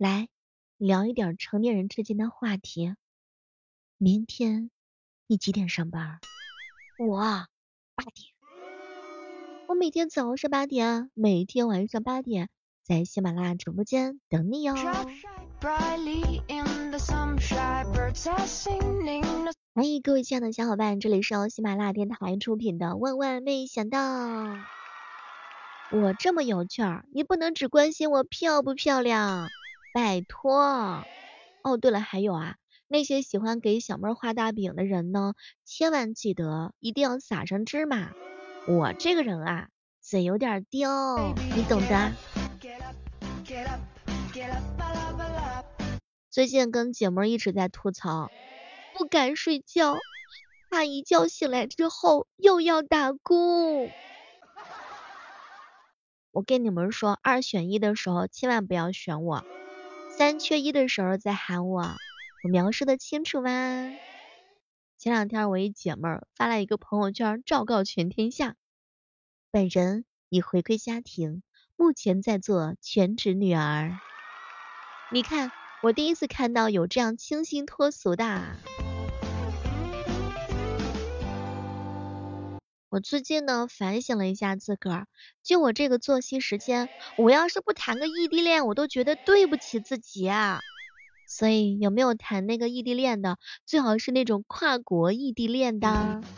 来聊一点成年人之间的话题。明天你几点上班？我八点。我每天早上八点，每天晚上八点，在喜马拉雅直播间等你哟。欢迎各位亲爱的小伙伴，这里是由喜马拉雅电台出品的《万万没想到》。我这么有趣儿，你不能只关心我漂不漂亮，拜托。哦，对了，还有啊，那些喜欢给小妹画大饼的人呢，千万记得一定要撒上芝麻。我这个人啊，嘴有点刁，你懂的。最近跟姐妹一直在吐槽。不敢睡觉，怕一觉醒来之后又要打工。我跟你们说，二选一的时候千万不要选我，三缺一的时候再喊我。我描述的清楚吗？前两天我一姐妹发了一个朋友圈，昭告全天下，本人已回归家庭，目前在做全职女儿。你看，我第一次看到有这样清新脱俗的。我最近呢反省了一下自个儿，就我这个作息时间，我要是不谈个异地恋，我都觉得对不起自己啊。所以有没有谈那个异地恋的？最好是那种跨国异地恋的。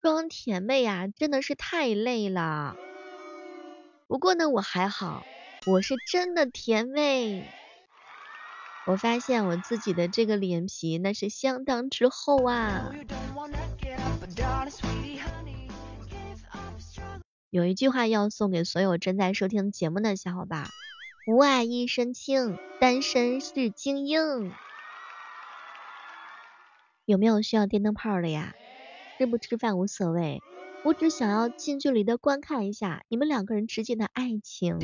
装甜妹呀，真的是太累了。不过呢，我还好，我是真的甜妹。我发现我自己的这个脸皮那是相当之厚啊。有一句话要送给所有正在收听节目的小伙伴：无爱一身轻，单身是精英。有没有需要电灯泡的呀？吃不吃饭无所谓，我只想要近距离的观看一下你们两个人之间的爱情。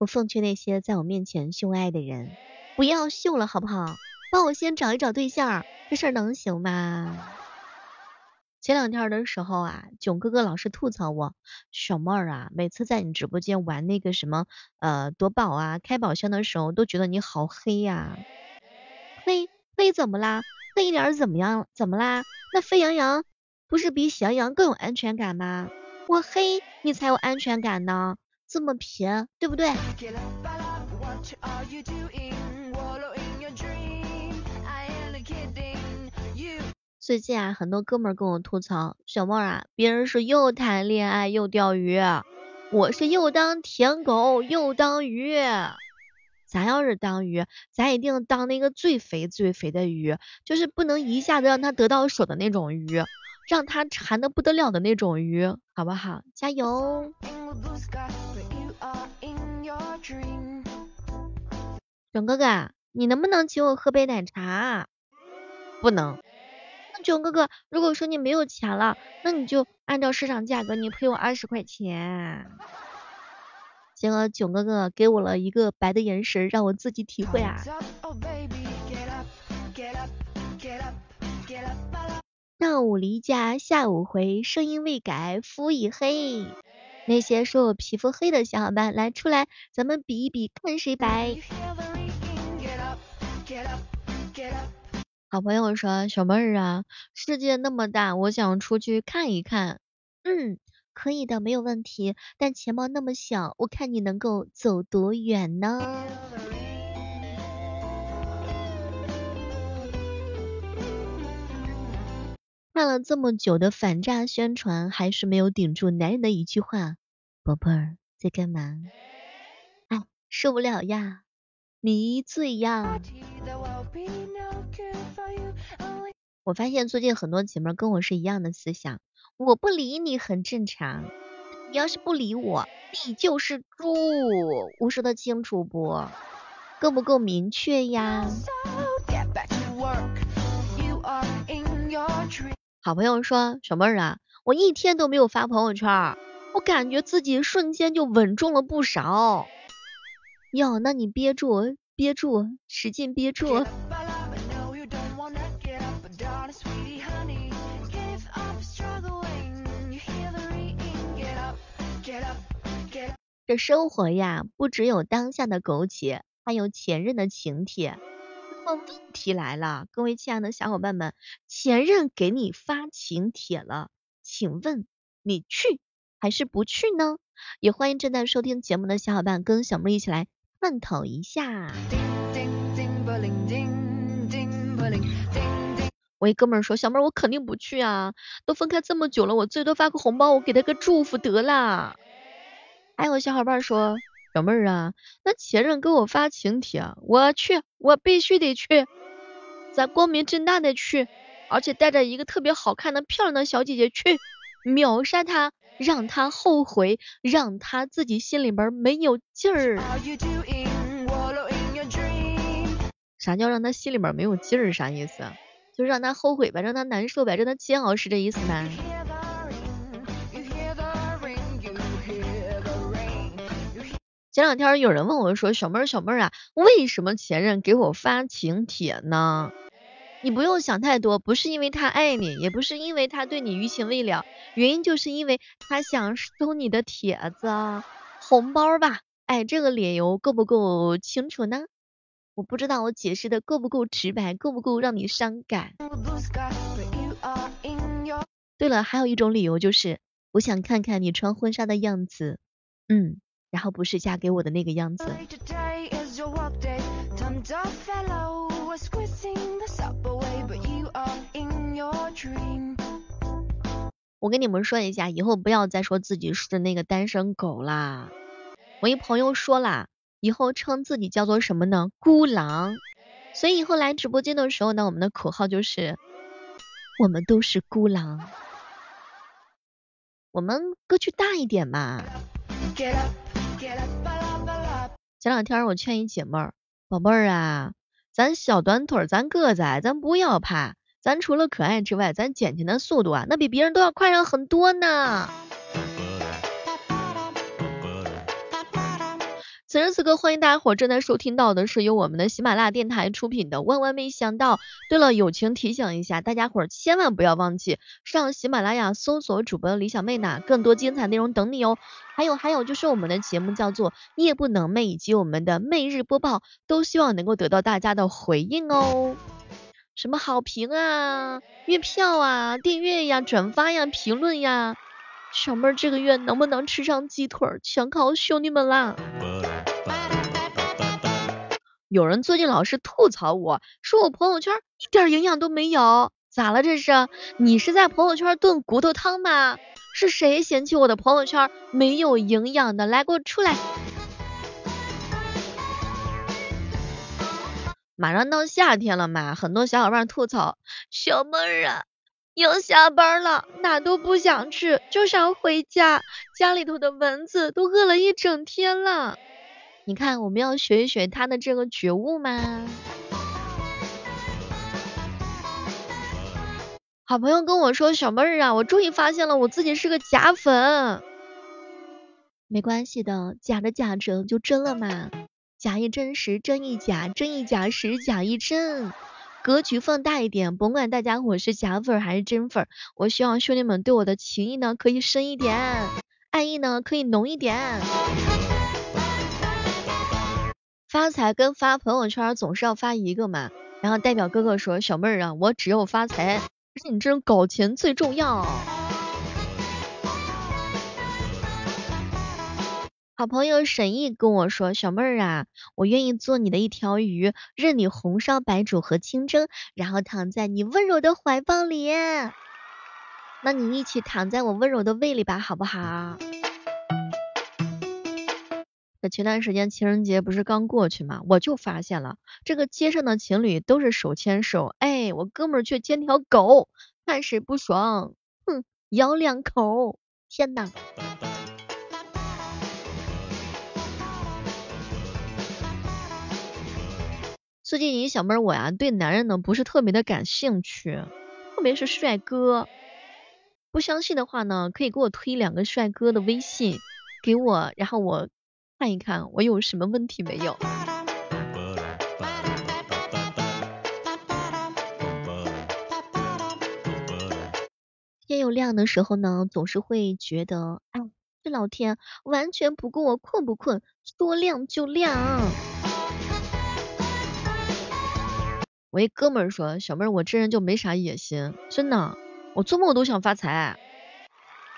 我奉劝那些在我面前秀爱的人，不要秀了，好不好？帮我先找一找对象，这事儿能行吗？前两天的时候啊，囧哥哥老是吐槽我，小妹儿啊，每次在你直播间玩那个什么呃夺宝啊、开宝箱的时候，都觉得你好黑呀。黑黑怎么啦？黑一点怎么样？怎么啦？那沸羊羊不是比喜羊羊更有安全感吗？我黑你才有安全感呢。这么贫，对不对？最近啊，很多哥们跟我吐槽，小妹啊，别人是又谈恋爱又钓鱼，我是又当舔狗又当鱼。咱要是当鱼，咱一定当那个最肥最肥的鱼，就是不能一下子让他得到手的那种鱼，让他馋的不得了的那种鱼，好不好？加油！囧哥哥，你能不能请我喝杯奶茶？不能。那囧哥哥，如果说你没有钱了，那你就按照市场价格，你赔我二十块钱。结果囧哥哥给我了一个白的眼神，让我自己体会啊。上午离家，下午回，声音未改，肤已黑。那些说我皮肤黑的小伙伴，来出来，咱们比一比，看谁白。好朋友说，小妹儿啊，世界那么大，我想出去看一看。嗯，可以的，没有问题。但钱包那么小，我看你能够走多远呢？看了这么久的反诈宣传，还是没有顶住男人的一句话：“宝贝儿，在干嘛？”哎，受不了呀，迷醉呀！我发现最近很多姐妹跟我是一样的思想，我不理你很正常，你要是不理我，你就是猪。我说的清楚不？够不够明确呀？好朋友说：“小妹儿啊，我一天都没有发朋友圈，我感觉自己瞬间就稳重了不少。”哟，那你憋住，憋住，使劲憋住。这生活呀，不只有当下的苟且，还有前任的请帖。么问题来了，各位亲爱的小伙伴们，前任给你发请帖了，请问你去还是不去呢？也欢迎正在收听节目的小伙伴跟小妹一起来探讨一下。我一哥们儿说，小妹儿我肯定不去啊，都分开这么久了，我最多发个红包，我给他个祝福得了。还有小伙伴说，小妹儿啊，那前任给我发请帖，我去，我必须得去，咱光明正大的去，而且带着一个特别好看的漂亮的小姐姐去，秒杀他，让他后悔，让他自己心里边没有劲儿。啥叫让他心里边没有劲儿？啥意思？就让他后悔呗，让他难受呗，让他煎熬是这意思吗？前两天有人问我说，小妹儿小妹儿啊，为什么前任给我发请帖呢？你不用想太多，不是因为他爱你，也不是因为他对你余情未了，原因就是因为他想收你的帖子红包吧？哎，这个理由够不够清楚呢？我不知道我解释的够不够直白，够不够让你伤感？对了，还有一种理由就是我想看看你穿婚纱的样子，嗯。然后不是嫁给我的那个样子。我跟你们说一下，以后不要再说自己是那个单身狗啦。我一朋友说啦，以后称自己叫做什么呢？孤狼。所以以后来直播间的时候呢，我们的口号就是我们都是孤狼。我们歌曲大一点嘛。前两天我劝一姐妹儿，宝贝儿啊，咱小短腿，咱个子矮，咱不要怕，咱除了可爱之外，咱捡钱的速度啊，那比别人都要快上很多呢。此时此刻，欢迎大家伙正在收听到的是由我们的喜马拉雅电台出品的《万万没想到》。对了，友情提醒一下，大家伙千万不要忘记上喜马拉雅搜索主播李小妹呢，更多精彩内容等你哦。还有还有，就是我们的节目叫做《夜不能寐》，以及我们的媚日播报，都希望能够得到大家的回应哦。什么好评啊、月票啊、订阅呀、转发呀、评论呀，小妹儿这个月能不能吃上鸡腿，全靠兄弟们啦！有人最近老是吐槽我，说我朋友圈一点营养都没有，咋了这是？你是在朋友圈炖骨头汤吗？是谁嫌弃我的朋友圈没有营养的？来，给我出来！马上到夏天了嘛，很多小伙伴吐槽，小妹儿啊，要下班了，哪都不想去，就想回家，家里头的蚊子都饿了一整天了。你看，我们要学一学他的这个觉悟吗？好朋友跟我说，小妹儿啊，我终于发现了我自己是个假粉。没关系的，假的假着就真了嘛。假亦真实，真亦假，真亦假实，假亦真。格局放大一点，甭管大家伙是假粉还是真粉，我希望兄弟们对我的情谊呢可以深一点，爱意呢可以浓一点。发财跟发朋友圈总是要发一个嘛，然后代表哥哥说小妹儿啊，我只有发财，不是你这种搞钱最重要。好朋友沈毅跟我说，小妹儿啊，我愿意做你的一条鱼，任你红烧白煮和清蒸，然后躺在你温柔的怀抱里，那你一起躺在我温柔的胃里吧，好不好？那前段时间情人节不是刚过去吗？我就发现了，这个街上的情侣都是手牵手，哎，我哥们儿却牵条狗，看谁不爽，哼，咬两口，天呐！最近一小妹儿我呀，对男人呢不是特别的感兴趣，特别是帅哥。不相信的话呢，可以给我推两个帅哥的微信给我，然后我。看一看我有什么问题没有？天又亮的时候呢，总是会觉得，哎，这老天完全不顾我困不困，说亮就亮。我一哥们儿说，小妹儿，我这人就没啥野心，真的，我做梦都想发财。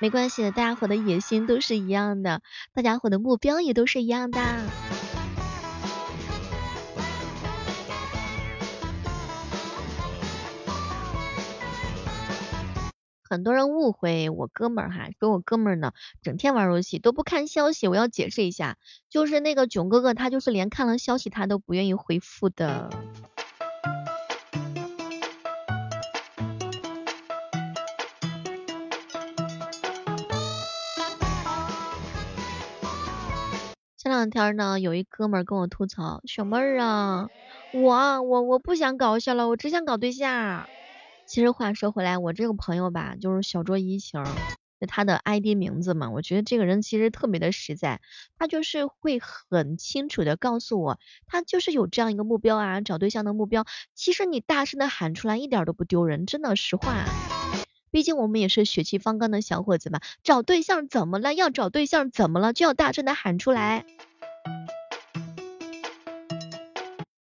没关系，大家伙的野心都是一样的，大家伙的目标也都是一样的。很多人误会我哥们儿哈，说我哥们儿呢整天玩游戏都不看消息。我要解释一下，就是那个囧哥哥，他就是连看了消息他都不愿意回复的。两天呢，有一哥们儿跟我吐槽，小妹儿啊，我我我不想搞笑了，我只想搞对象。其实话说回来，我这个朋友吧，就是小酌怡情，就他的 ID 名字嘛。我觉得这个人其实特别的实在，他就是会很清楚的告诉我，他就是有这样一个目标啊，找对象的目标。其实你大声的喊出来一点都不丢人，真的实话。毕竟我们也是血气方刚的小伙子嘛，找对象怎么了？要找对象怎么了？就要大声的喊出来。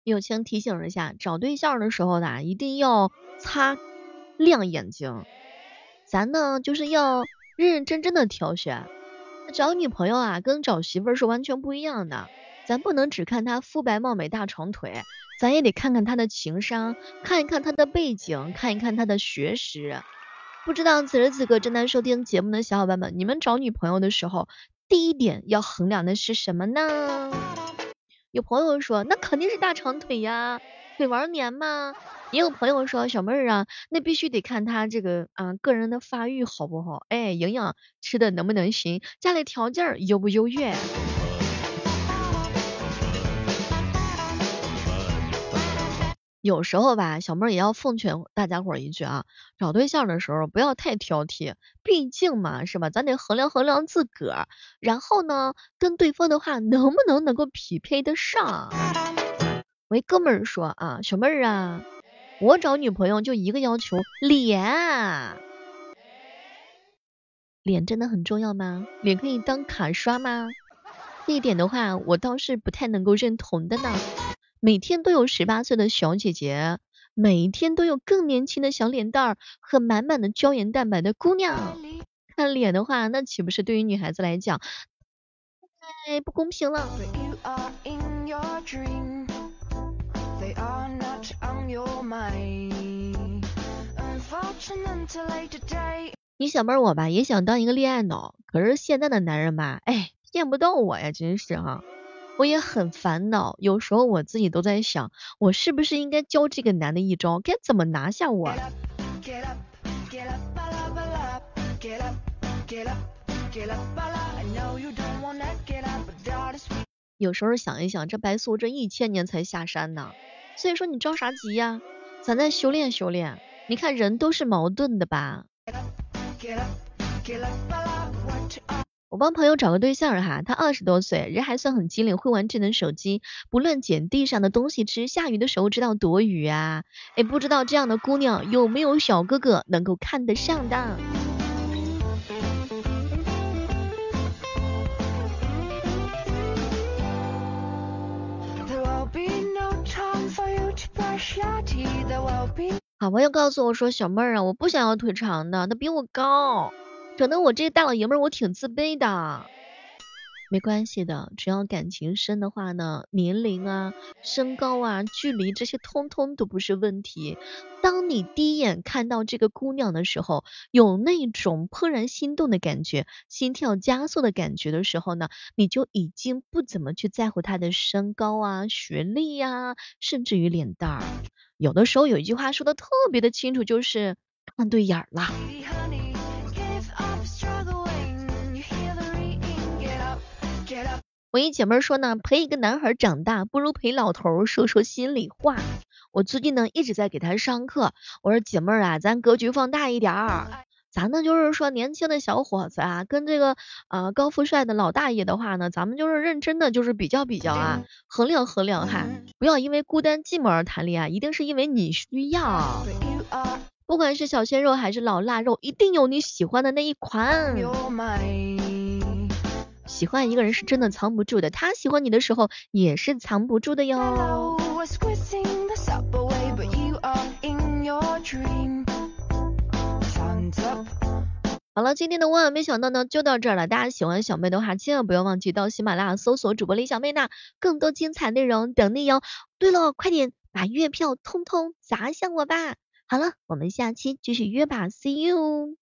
友情提醒一下，找对象的时候呢，一定要擦。亮眼睛，咱呢就是要认认真真的挑选。找女朋友啊，跟找媳妇儿是完全不一样的。咱不能只看她肤白貌美大长腿，咱也得看看她的情商，看一看她的背景，看一看她的学识。不知道此时此刻正在收听节目的小伙伴们，你们找女朋友的时候，第一点要衡量的是什么呢？有朋友说，那肯定是大长腿呀，腿玩年嘛。也有朋友说，小妹儿啊，那必须得看他这个啊个人的发育好不好，哎，营养吃的能不能行，家里条件优不优越。有时候吧，小妹儿也要奉劝大家伙儿一句啊，找对象的时候不要太挑剔，毕竟嘛，是吧？咱得衡量衡量自个儿，然后呢，跟对方的话能不能能够匹配得上。喂，哥们儿说啊，小妹儿啊。我找女朋友就一个要求，脸，脸真的很重要吗？脸可以当卡刷吗？这一点的话，我倒是不太能够认同的呢。每天都有十八岁的小姐姐，每天都有更年轻的小脸蛋儿和满满的胶原蛋白的姑娘，看脸的话，那岂不是对于女孩子来讲太不公平了？你小妹我吧也想当一个恋爱脑，可是现在的男人吧，哎，骗不到我呀，真是哈，我也很烦恼，有时候我自己都在想，我是不是应该教这个男的一招，该怎么拿下我？有时候想一想，这白素贞一千年才下山呢。所以说你着啥急呀？咱再修炼修炼。你看人都是矛盾的吧。我帮朋友找个对象哈，他二十多岁，人还算很机灵，会玩智能手机，不乱捡地上的东西吃，下雨的时候知道躲雨啊。哎，不知道这样的姑娘有没有小哥哥能够看得上的？好朋友告诉我说，小妹儿啊，我不想要腿长的，他比我高，整得我这个大老爷们儿我挺自卑的。没关系的，只要感情深的话呢，年龄啊、身高啊、距离这些通通都不是问题。当你第一眼看到这个姑娘的时候，有那种怦然心动的感觉，心跳加速的感觉的时候呢，你就已经不怎么去在乎她的身高啊、学历呀，甚至于脸蛋儿。有的时候有一句话说的特别的清楚，就是看对眼儿了。我一姐妹说呢，陪一个男孩长大不如陪老头说说心里话。我最近呢一直在给他上课，我说姐妹啊，咱格局放大一点儿，咱呢就是说年轻的小伙子啊，跟这个呃高富帅的老大爷的话呢，咱们就是认真的就是比较比较啊，衡量衡量哈，不要因为孤单寂寞而谈恋爱，一定是因为你需要。不管是小鲜肉还是老腊肉，一定有你喜欢的那一款。喜欢一个人是真的藏不住的，他喜欢你的时候也是藏不住的哟。好了，今天的万万没想到呢，就到这儿了。大家喜欢小妹的话，千万不要忘记到喜马拉雅搜索主播李小妹那，更多精彩内容等你哟。对了，快点把月票通通砸向我吧。好了，我们下期继续约吧，See you。